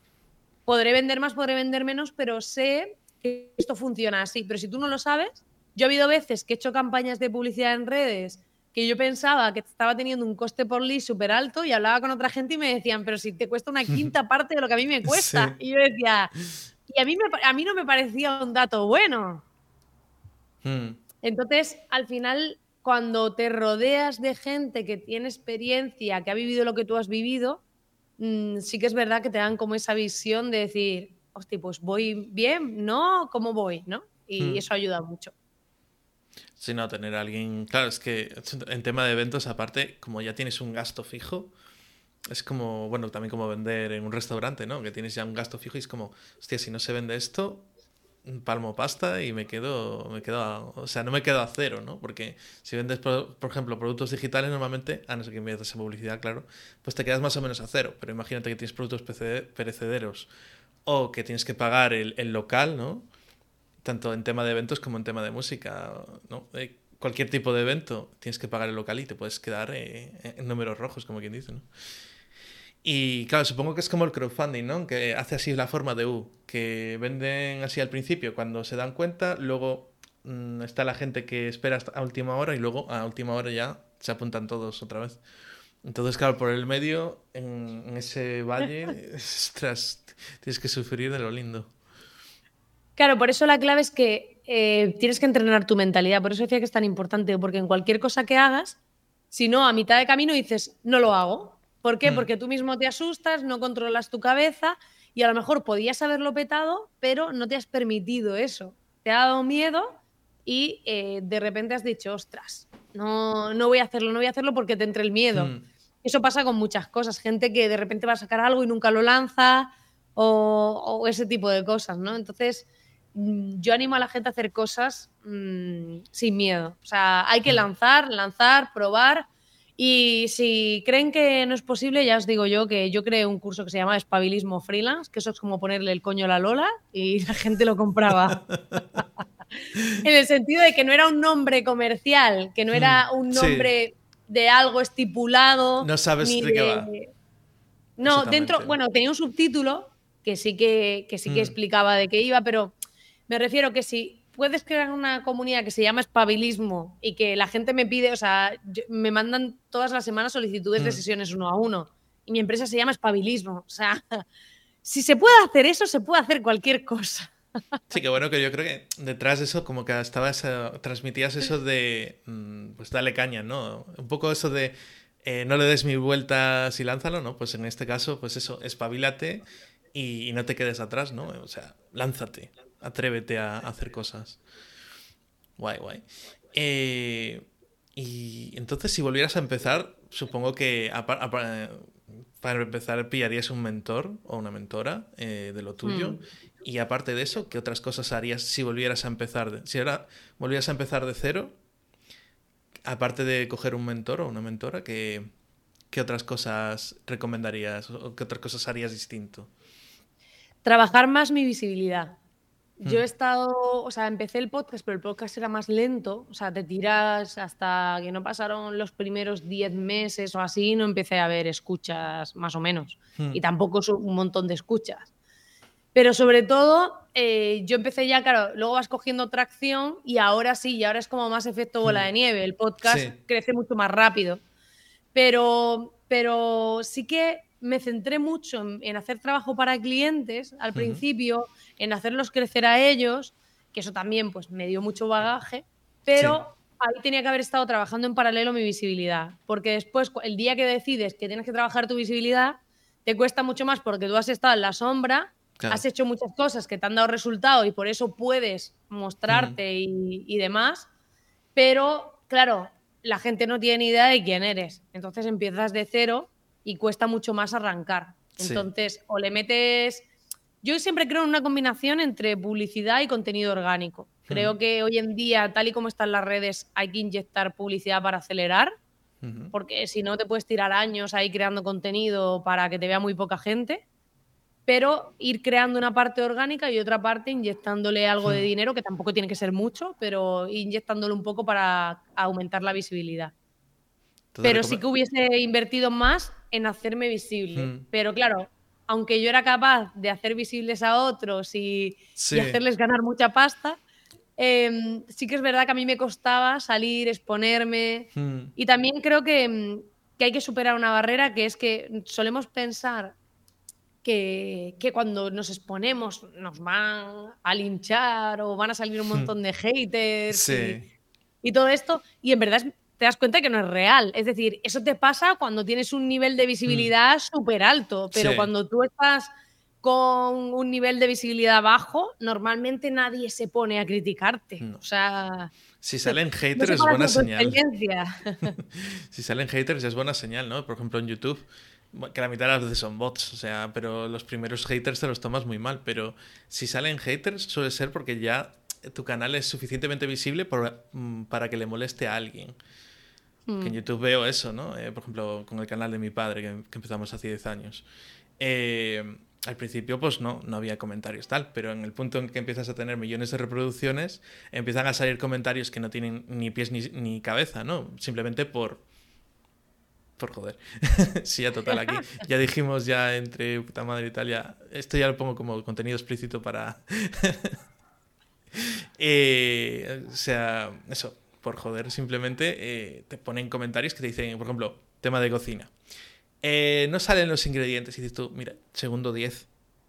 podré vender más, podré vender menos, pero sé que esto funciona así. Pero si tú no lo sabes, yo he habido veces que he hecho campañas de publicidad en redes que yo pensaba que estaba teniendo un coste por lead súper alto y hablaba con otra gente y me decían, pero si te cuesta una quinta parte de lo que a mí me cuesta. Sí. Y yo decía, y a mí, me, a mí no me parecía un dato bueno. Hmm. Entonces, al final, cuando te rodeas de gente que tiene experiencia, que ha vivido lo que tú has vivido, mm, sí que es verdad que te dan como esa visión de decir, hostia, pues voy bien, ¿no? ¿Cómo voy? ¿No? Y Hmm. eso ayuda mucho. Sí, no, tener a alguien. Claro, es que en tema de eventos, aparte, como ya tienes un gasto fijo, es como, bueno, también como vender en un restaurante, ¿no? Que tienes ya un gasto fijo y es como, hostia, si no se vende esto, palmo pasta y me quedo, me quedo, a- o sea, no me quedo a cero, ¿no? Porque si vendes, por, por ejemplo, productos digitales, normalmente, a no ser que inviertas en publicidad, claro, pues te quedas más o menos a cero. Pero imagínate que tienes productos perecederos o que tienes que pagar el, el local, ¿no? Tanto en tema de eventos como en tema de música, ¿no? Eh, cualquier tipo de evento tienes que pagar el local y te puedes quedar eh, en números rojos, como quien dice, ¿no? Y claro, supongo que es como el crowdfunding, ¿no? Que hace así la forma de U, que venden así al principio cuando se dan cuenta, luego mm, está la gente que espera hasta a última hora y luego a última hora ya se apuntan todos otra vez. Entonces, claro, por el medio, en, en ese valle, ostras, tienes que sufrir de lo lindo. Claro, por eso la clave es que eh, tienes que entrenar tu mentalidad. Por eso decía que es tan importante, porque en cualquier cosa que hagas, si no, a mitad de camino dices, no lo hago. ¿Por qué? Mm. Porque tú mismo te asustas, no controlas tu cabeza y a lo mejor podías haberlo petado, pero no te has permitido eso. Te ha dado miedo y eh, de repente has dicho, ostras, no, no voy a hacerlo, no voy a hacerlo porque te entre el miedo. Mm. Eso pasa con muchas cosas. Gente que de repente va a sacar algo y nunca lo lanza o, o ese tipo de cosas, ¿no? Entonces, yo animo a la gente a hacer cosas mm, sin miedo. O sea, hay que Mm. lanzar, lanzar, probar. Y si creen que no es posible, ya os digo yo que yo creé un curso que se llama Espabilismo Freelance, que eso es como ponerle el coño a la Lola y la gente lo compraba. en el sentido de que no era un nombre comercial, que no era un Mm, sí. nombre de algo estipulado. No sabes ni de qué va. No, dentro, bueno, tenía un subtítulo que sí que, que sí que Mm. explicaba de qué iba, pero me refiero que si puedes crear una comunidad que se llama espabilismo y que la gente me pide, o sea, yo- me mandan todas las semanas solicitudes de Mm. sesiones uno a uno y mi empresa se llama espabilismo, o sea, si se puede hacer eso, se puede hacer cualquier cosa. Sí, que bueno, que yo creo que detrás de eso, como que estabas, eh, transmitías eso de, mm, pues dale caña, ¿no? Un poco eso de, eh, no le des mil vueltas y lánzalo, ¿no? Pues en este caso, pues eso, espabilate y, y no te quedes atrás, ¿no? O sea, lánzate, atrévete a, a hacer cosas. Guay, guay. Eh, y entonces, si volvieras a empezar, supongo que para empezar pillarías un mentor o una mentora eh, de lo tuyo. Mm. Y aparte de eso, ¿qué otras cosas harías si volvieras a empezar? De, si ahora volvieras a empezar de cero, aparte de coger un mentor o una mentora, ¿qué, qué otras cosas recomendarías o qué otras cosas harías distinto? Trabajar más mi visibilidad. Yo Mm. he estado, o sea, empecé el podcast, pero el podcast era más lento, o sea, te tiras hasta que no pasaron los primeros 10 meses o así, no empecé a ver escuchas más o menos. Hmm. Y tampoco un montón de escuchas. Pero sobre todo, eh, yo empecé ya, claro, luego vas cogiendo tracción y ahora sí, y ahora es como más efecto bola Hmm. de nieve. El podcast Sí. crece mucho más rápido. Pero, pero sí que me centré mucho en, en hacer trabajo para clientes al principio, en hacerlos crecer a ellos, que eso también pues me dio mucho bagaje, pero ahí tenía que haber estado trabajando en paralelo mi visibilidad. Porque después, el día que decides que tienes que trabajar tu visibilidad, te cuesta mucho más porque tú has estado en la sombra, has hecho muchas cosas que te han dado resultado y por eso puedes mostrarte y, demás. Pero, claro, la gente no tiene ni idea de quién eres. Entonces empiezas de cero y cuesta mucho más arrancar. Entonces, o le metes yo siempre creo en una combinación entre publicidad y contenido orgánico. Creo que hoy en día, tal y como están las redes, hay que inyectar publicidad para acelerar, porque si no te puedes tirar años ahí creando contenido para que te vea muy poca gente, pero ir creando una parte orgánica y otra parte inyectándole algo de dinero, que tampoco tiene que ser mucho, pero inyectándole un poco para aumentar la visibilidad. pero sí que hubiese invertido más en hacerme visible. Pero claro, aunque yo era capaz de hacer visibles a otros y, hacerles ganar mucha pasta, em, sí que es verdad que a mí me costaba salir, exponerme. Hmm. Y también creo que, hay que superar una barrera que es que solemos pensar que, cuando nos exponemos nos van a linchar o van a salir un hmm. montón de haters y, y, todo esto. Y en verdad te das cuenta que no es real. Es decir, eso te pasa cuando tienes un nivel de visibilidad mm. súper alto, pero cuando tú estás con un nivel de visibilidad bajo, normalmente nadie se pone a criticarte. O sea. Si salen haters es buena señal. si salen haters es buena señal, ¿no? Por ejemplo, en YouTube, que la mitad de las veces son bots, o sea, pero los primeros haters te los tomas muy mal. Pero si salen haters, suele ser porque ya tu canal es suficientemente visible mm, para que le moleste a alguien. Que en mm. YouTube veo eso, ¿no? Eh, por ejemplo, con el canal de mi padre, que, empezamos hace 10 años. Eh, al principio, pues no, no había comentarios tal, pero en el punto en que empiezas a tener millones de reproducciones, empiezan a salir comentarios que no tienen ni pies ni, ni cabeza, ¿no? Simplemente por. Por joder. sí, ya total, aquí ya dijimos ya entre puta madre y tal, ya. Esto ya lo pongo como contenido explícito para. Eh, o sea, eso por joder, simplemente eh, te ponen comentarios que te dicen, por ejemplo, tema de cocina. Eh, no salen los ingredientes y dices tú, mira, segundo 10,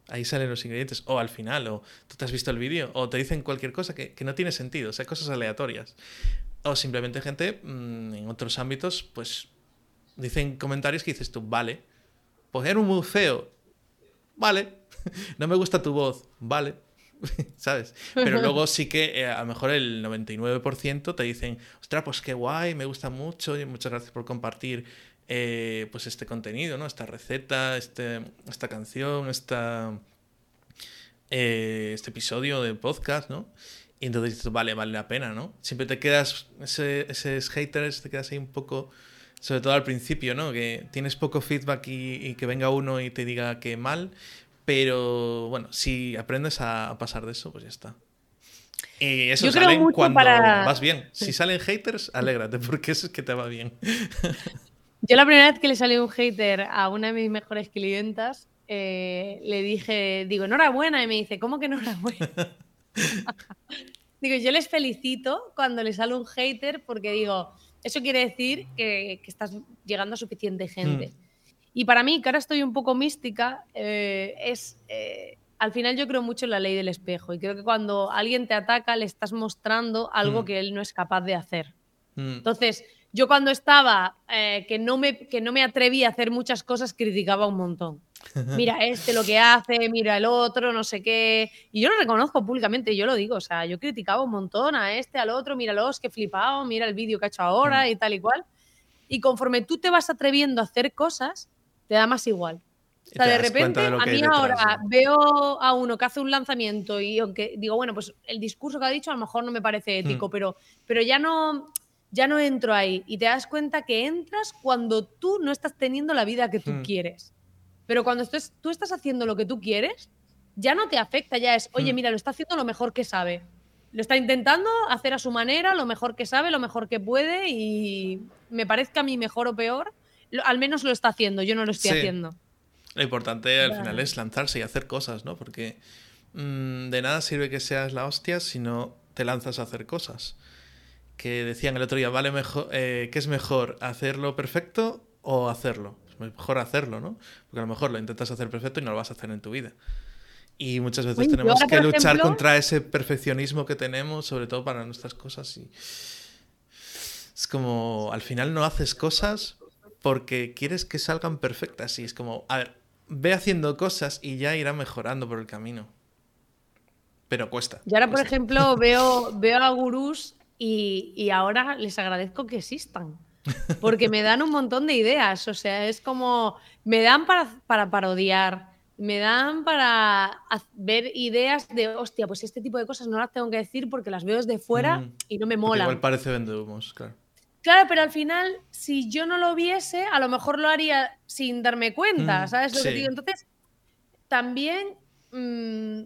ahí salen los ingredientes, o al final, o tú te has visto el vídeo, o te dicen cualquier cosa que, no tiene sentido, o sea, cosas aleatorias. O simplemente gente mm, en otros ámbitos, pues dicen comentarios que dices tú, vale, poner un museo, vale, no me gusta tu voz, vale, ¿sabes? Pero luego sí que eh, a lo mejor el 99% te dicen, ostras, pues qué guay, me gusta mucho y muchas gracias por compartir eh, pues este contenido, ¿no? Esta receta, este, esta canción, esta, eh, este episodio de podcast, ¿no? Y entonces dices, vale, vale la pena, ¿no? Siempre te quedas, ese, ese haters, te quedas ahí un poco, sobre todo al principio, ¿no? Que tienes poco feedback y, y que venga uno y te diga que mal, pero bueno, si aprendes a pasar de eso, pues ya está. Y eso sale cuando vas bien. Si salen haters, alégrate, porque eso es que te va bien. Yo la primera vez que le salió un hater a una de mis mejores clientas, eh, le dije, digo, enhorabuena, y me dice, ¿cómo que enhorabuena? digo, yo les felicito cuando les sale un hater porque digo, eso quiere decir que, estás llegando a suficiente gente. Mm. Y para mí, que ahora estoy un poco mística, eh, es... Eh, al final yo creo mucho en la ley del espejo y creo que cuando alguien te ataca le estás mostrando algo mm. que él no es capaz de hacer. Mm. Entonces, yo cuando estaba eh, que, no me, que no me atreví a hacer muchas cosas, criticaba un montón. Mira este lo que hace, mira el otro, no sé qué. Y yo lo reconozco públicamente, yo lo digo. O sea, yo criticaba un montón a este, al otro, míralos, que flipado, mira el vídeo que ha hecho ahora mm. y tal y cual. Y conforme tú te vas atreviendo a hacer cosas, te da más igual. O sea, de repente, a mí ahora veo a uno que hace un lanzamiento y aunque digo, bueno, pues el discurso que ha dicho a lo mejor no me parece ético, hmm. pero, pero ya no ya no entro ahí y te das cuenta que entras cuando tú no estás teniendo la vida que tú hmm. quieres. Pero cuando tú estás haciendo lo que tú quieres, ya no te afecta, ya es, oye, hmm. mira, lo está haciendo lo mejor que sabe. Lo está intentando hacer a su manera, lo mejor que sabe, lo mejor que puede y me parezca a mí mejor o peor, al menos lo está haciendo, yo no lo estoy haciendo. Lo importante al final es lanzarse y hacer cosas, ¿no? Porque mm, de nada sirve que seas la hostia si no te lanzas a hacer cosas. Que decían el otro día, vale mejor, eh, ¿qué es mejor? ¿Hacerlo perfecto o hacerlo? Mejor hacerlo, ¿no? Porque a lo mejor lo intentas hacer perfecto y no lo vas a hacer en tu vida. Y muchas veces tenemos que luchar contra ese perfeccionismo que tenemos, sobre todo para nuestras cosas. Y Es como, al final no haces cosas porque quieres que salgan perfectas. Y es como, a ver, ve haciendo cosas y ya irá mejorando por el camino. Pero cuesta. Yo ahora, por ejemplo, veo, veo a gurús y, y ahora les agradezco que existan. Porque me dan un montón de ideas. O sea, es como, me dan para, para parodiar, me dan para ver ideas de, hostia, pues este tipo de cosas no las tengo que decir porque las veo desde fuera Mm. y no me molan. igual parece vendehumos, claro. Claro, pero al final, si yo no lo viese, a lo mejor lo haría sin darme cuenta, Mm, ¿sabes lo que sí. digo? Entonces, también, mm,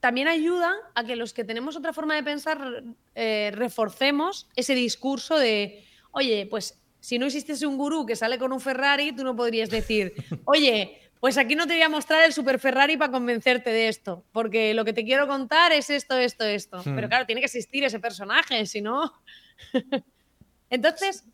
también ayuda a que los que tenemos otra forma de pensar eh, reforcemos ese discurso de, oye, pues si no existiese un gurú que sale con un Ferrari, tú no podrías decir, oye, pues aquí no te voy a mostrar el super Ferrari para convencerte de esto, porque lo que te quiero contar es esto, esto, esto. Hmm. Pero claro, tiene que existir ese personaje, si no... Entonces,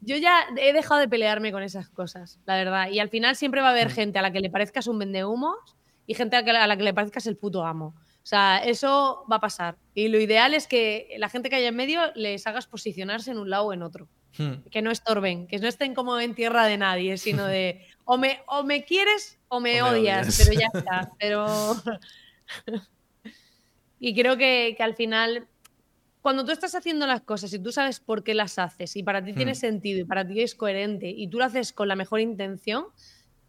yo ya he dejado de pelearme con esas cosas, la verdad. Y al final siempre va a haber Mm. gente a la que le parezcas un vendehumos y gente a la que, a la que le parezcas el puto amo. O sea, eso va a pasar. Y lo ideal es que la gente que haya en medio les hagas posicionarse en un lado o en otro. Hmm. Que no estorben, que no estén como en tierra de nadie, sino de o me, o me quieres o me, O me odias, odias. pero ya está. Pero... y creo que, que al final cuando tú estás haciendo las cosas y tú sabes por qué las haces y para ti tiene Hmm. sentido y para ti es coherente y tú lo haces con la mejor intención,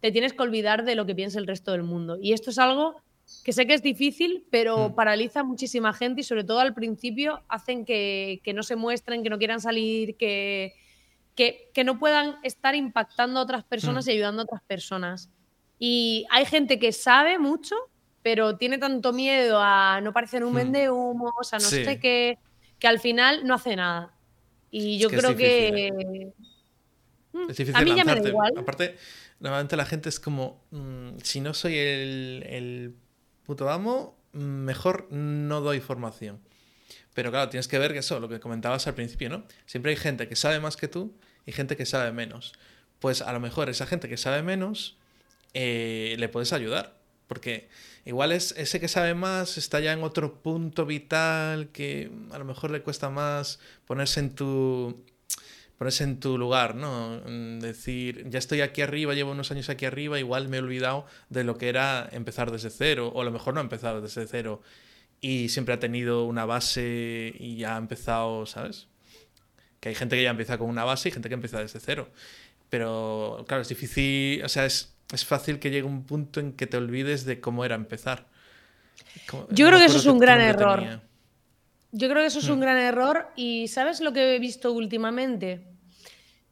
te tienes que olvidar de lo que piensa el resto del mundo. Y esto es algo que sé que es difícil, pero Hmm. paraliza a muchísima gente y sobre todo al principio hacen que, que no se muestren, que no quieran salir, que, que, que no puedan estar impactando a otras personas Hmm. y ayudando a otras personas. Y hay gente que sabe mucho, pero tiene tanto miedo a no parecer un Hmm. vendehumos, a no Sí. sé qué, que al final no hace nada. Y yo es creo que... Mm, Es difícil a mí ya me da lanzarte. igual. Aparte, normalmente la gente es como, mm, si no soy el, el puto amo, mejor no doy formación. Pero claro, tienes que ver que eso, lo que comentabas al principio, ¿no? Siempre hay gente que sabe más que tú y gente que sabe menos. Pues a lo mejor esa gente que sabe menos eh, le puedes ayudar. Porque igual es ese que sabe más está ya en otro punto vital que a lo mejor le cuesta más ponerse en tu ponerse en tu lugar, ¿no? Decir, ya estoy aquí arriba, llevo unos años aquí arriba, igual me he olvidado de lo que era empezar desde cero, o a lo mejor no ha empezado desde cero y siempre ha tenido una base y ya ha empezado, ¿sabes? Que hay gente que ya empieza con una base y gente que empieza desde cero. Pero claro, es difícil, o sea, es, es fácil que llegue un punto en que te olvides de cómo era empezar. Como- Yo no creo que eso es un gran error. tenía. Yo creo que eso es un gran error y ¿sabes lo que he visto últimamente?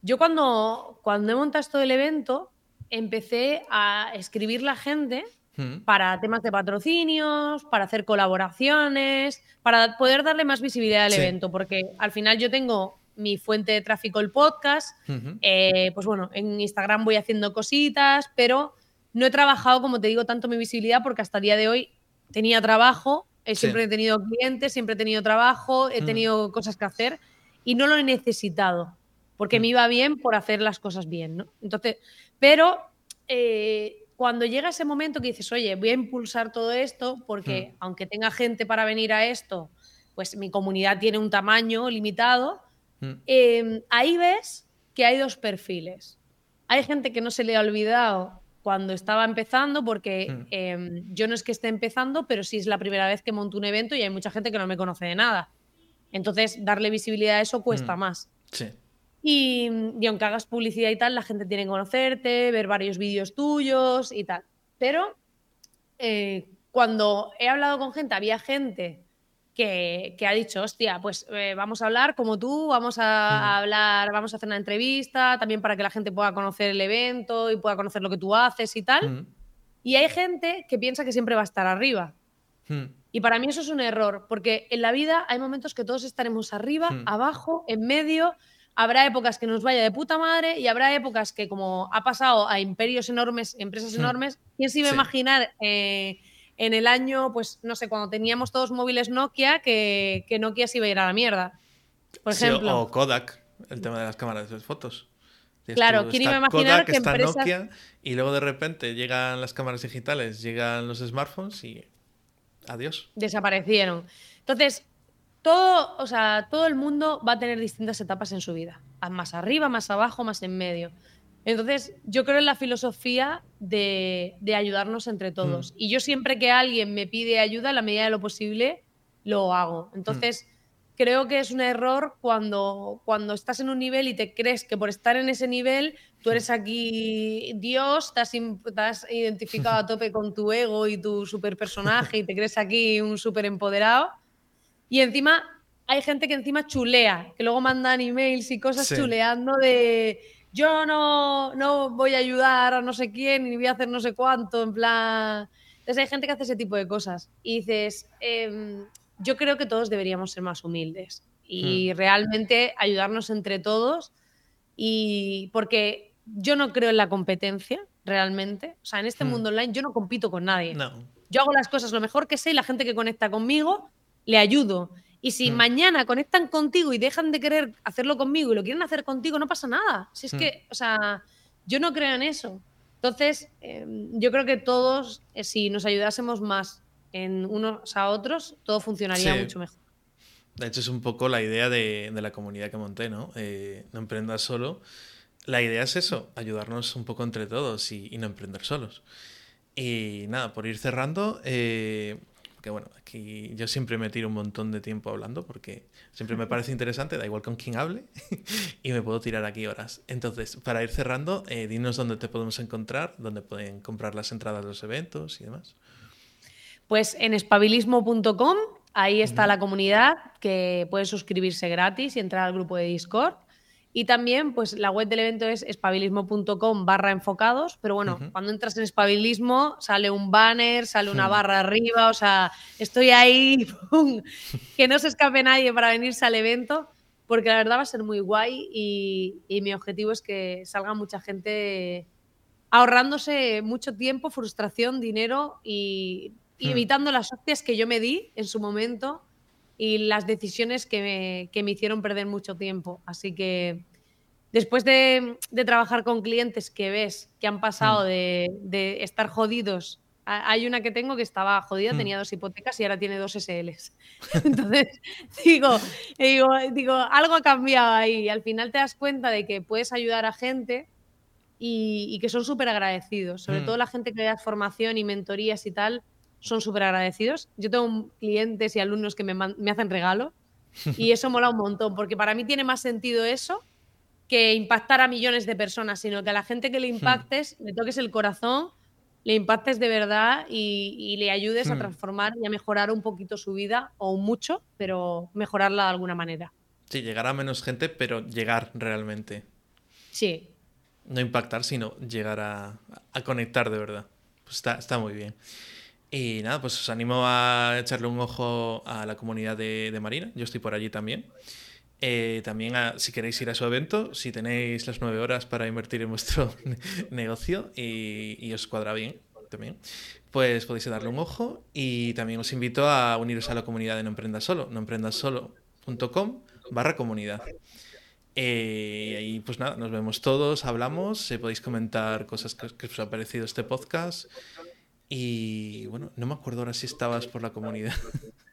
Yo cuando, cuando he montado esto del evento, empecé a escribir la gente Mm, para temas de patrocinios, para hacer colaboraciones, para poder darle más visibilidad al Sí. evento, porque al final yo tengo mi fuente de tráfico, el podcast, eh, pues bueno, en Instagram voy haciendo cositas, pero no he trabajado, como te digo, tanto mi visibilidad porque hasta el día de hoy tenía trabajo, eh, Sí. siempre he tenido clientes, siempre he tenido trabajo, he Mm. tenido cosas que hacer y no lo he necesitado porque Mm. me iba bien por hacer las cosas bien, ¿no? Entonces, pero eh, cuando llega ese momento que dices, oye, voy a impulsar todo esto porque Mm. aunque tenga gente para venir a esto, pues mi comunidad tiene un tamaño limitado, Mm, eh, ahí ves que hay dos perfiles. Hay gente que no se le ha olvidado cuando estaba empezando, porque Mm. eh, yo no es que esté empezando, pero sí es la primera vez que monto un evento y hay mucha gente que no me conoce de nada. Entonces, darle visibilidad a eso cuesta Mm. más. Sí. Y, y aunque hagas publicidad y tal, la gente tiene que conocerte, ver varios vídeos tuyos y tal. Pero eh, cuando he hablado con gente, había gente que, que ha dicho, hostia, pues eh, vamos a hablar como tú, vamos a, a hablar, vamos a hacer una entrevista, también para que la gente pueda conocer el evento y pueda conocer lo que tú haces y tal. Mm, Y hay gente que piensa que siempre va a estar arriba. mm. Y para mí eso es un error, porque en la vida hay momentos que todos estaremos arriba, Hmm. abajo, en medio. Habrá épocas que nos vaya de puta madre y habrá épocas que, como ha pasado a imperios enormes, empresas Hmm. enormes, ¿quién se iba a Sí. imaginar eh, en el año, pues no sé, cuando teníamos todos móviles Nokia, que, que Nokia se iba a ir a la mierda? Por Sí, o- ejemplo. o Kodak, el tema de las cámaras de fotos. Claro, ¿quién iba a imaginar Kodak, que está empresas- Nokia y luego de repente llegan las cámaras digitales, llegan los smartphones y adiós. desaparecieron. Entonces, todo, o sea, todo el mundo va a tener distintas etapas en su vida. Más arriba, más abajo, más en medio. Entonces, yo creo en la filosofía de, ayudarnos entre todos. Mm. Y yo siempre que alguien me pide ayuda, a la medida de lo posible, lo hago. Entonces, creo que es un error cuando, cuando estás en un nivel y te crees que por estar en ese nivel tú eres aquí Dios, estás, estás identificado a tope con tu ego y tu super personaje y te crees aquí un super empoderado. Y encima hay gente que encima chulea, que luego mandan emails y cosas chuleando de yo no, no voy a ayudar a no sé quién ni voy a hacer no sé cuánto, en plan... Entonces hay gente que hace ese tipo de cosas y dices, em, yo creo que todos deberíamos ser más humildes y hmm. realmente ayudarnos entre todos y porque yo no creo en la competencia realmente. O sea, en este hmm. mundo online yo no compito con nadie. Yo hago las cosas lo mejor que sé y la gente que conecta conmigo le ayudo. Y si hmm. mañana conectan contigo y dejan de querer hacerlo conmigo y lo quieren hacer contigo, no pasa nada. Si es que, o sea, yo no creo en eso. Entonces, em, yo creo que todos, eh, si nos ayudásemos más en unos a otros, todo funcionaría mucho mejor. De hecho, es un poco la idea de, la comunidad que monté, ¿no? Eh, no emprendas solo. La idea es eso, ayudarnos un poco entre todos y, no emprender solos. Y nada, por ir cerrando, eh, que bueno, aquí yo siempre me tiro un montón de tiempo hablando porque siempre me parece interesante, da igual con quién hable, y me puedo tirar aquí horas. Entonces, para ir cerrando, eh, dinos dónde te podemos encontrar, dónde pueden comprar las entradas de los eventos y demás. Pues en espabilismo.com, ahí está la comunidad que puede suscribirse gratis y entrar al grupo de Discord. Y también, pues la web del evento es espabilismo.com barra enfocados, pero bueno, cuando entras en espabilismo sale un banner, sale una barra arriba, o sea, estoy ahí, que no se escape nadie para venirse al evento, porque la verdad va a ser muy guay y, y mi objetivo es que salga mucha gente ahorrándose mucho tiempo, frustración, dinero y y hmm. evitando las hostias que yo me di en su momento y las decisiones que me, hicieron perder mucho tiempo. Así que después de, trabajar con clientes que ves que han pasado hmm. de, estar jodidos, hay una que tengo que estaba jodida, hmm. tenía dos hipotecas y ahora tiene dos SLs. Entonces, digo, digo, digo, algo ha cambiado ahí y al final te das cuenta de que puedes ayudar a gente y, que son súper agradecidos, sobre todo la gente que da formación y mentorías y tal son súper agradecidos. Yo tengo clientes y alumnos que me, me hacen regalo y eso mola un montón, porque para mí tiene más sentido eso que impactar a millones de personas, sino que a la gente que le hmm. impactes, le toques el corazón, le impactes de verdad y, le ayudes a hmm. transformar y a mejorar un poquito su vida, o mucho, pero mejorarla de alguna manera. Sí, llegar a menos gente, pero llegar realmente. Sí. No impactar, sino llegar a, conectar de verdad. Pues está, está muy bien. Y nada, pues os animo a echarle un ojo a la comunidad de, Marina. Yo estoy por allí también. Eh, también si queréis ir a su evento, si tenéis las nueve horas para invertir en vuestro negocio y, os cuadra bien también, pues podéis darle un ojo. Y también os invito a uniros a la comunidad de No Emprendas Solo, noemprendasolo.com barra comunidad. Eh, y ahí pues nada, nos vemos todos, hablamos, eh, podéis comentar cosas que, que os ha parecido este podcast. Y bueno, no me acuerdo ahora si estabas por la comunidad.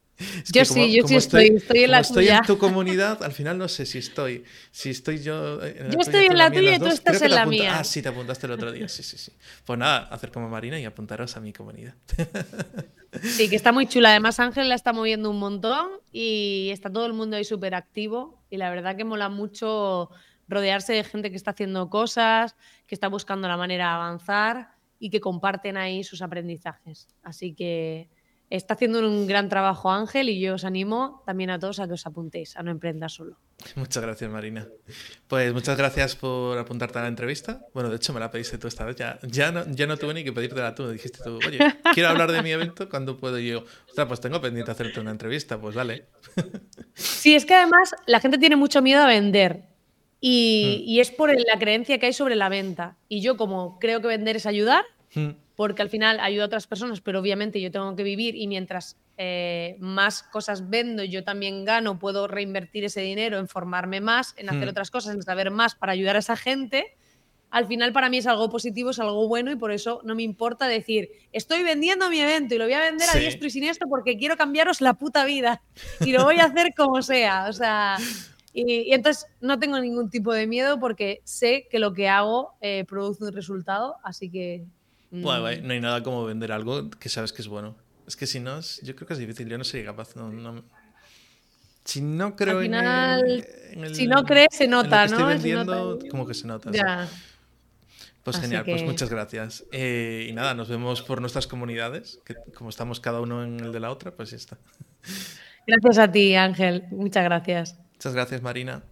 yo sí, yo sí estoy, estoy, en la estoy en tu comunidad, al final no sé si estoy, si estoy yo. yo estoy en la tuya y tú estás en la mía. Ah, sí, te apuntaste el otro día, sí, sí, sí. Pues nada, hacer como Marina y apuntaros a mi comunidad. Sí, que está muy chula. Además, Ángel la está moviendo un montón y está todo el mundo ahí súper activo. Y la verdad que mola mucho rodearse de gente que está haciendo cosas, que está buscando la manera de avanzar y que comparten ahí sus aprendizajes. Así que está haciendo un gran trabajo Ángel y yo os animo también a todos a que os apuntéis, a no emprender solo. Muchas gracias, Marina. Pues muchas gracias por apuntarte a la entrevista. Bueno, de hecho me la pediste tú esta vez. Ya, ya, no, ya no tuve ni que pedírtela tú. Dijiste tú, oye, quiero hablar de mi evento, ¿cuándo puedo? Y yo, ostras, pues tengo pendiente hacerte una entrevista. Pues vale. Sí, es que además la gente tiene mucho miedo a vender. Mm. Y, es por la creencia que hay sobre la venta. Y yo como creo que vender es ayudar, mm. porque al final ayuda a otras personas, pero obviamente yo tengo que vivir y mientras eh, más cosas vendo, yo también gano, puedo reinvertir ese dinero en formarme más, en hacer mm. otras cosas, en saber más para ayudar a esa gente. al final para mí es algo positivo, es algo bueno y por eso no me importa decir, estoy vendiendo mi evento y lo voy a vender a diestro y siniestro porque quiero cambiaros la puta vida y lo voy a hacer como sea. O sea, y, entonces no tengo ningún tipo de miedo porque sé que lo que hago eh, produce un resultado, así que... Mm. no hay nada como vender algo que sabes que es bueno. Es que si no, yo creo que es difícil, yo no sería capaz. Si no creo Al final, si no crees, se nota, ¿no? Estoy vendiendo, como que se nota. Ya. Pues genial, pues muchas gracias. Eh, y nada, nos vemos por nuestras comunidades, que como estamos cada uno en el de la otra, pues ya está. Gracias a ti, Ángel. Muchas gracias. Muchas gracias, Marina.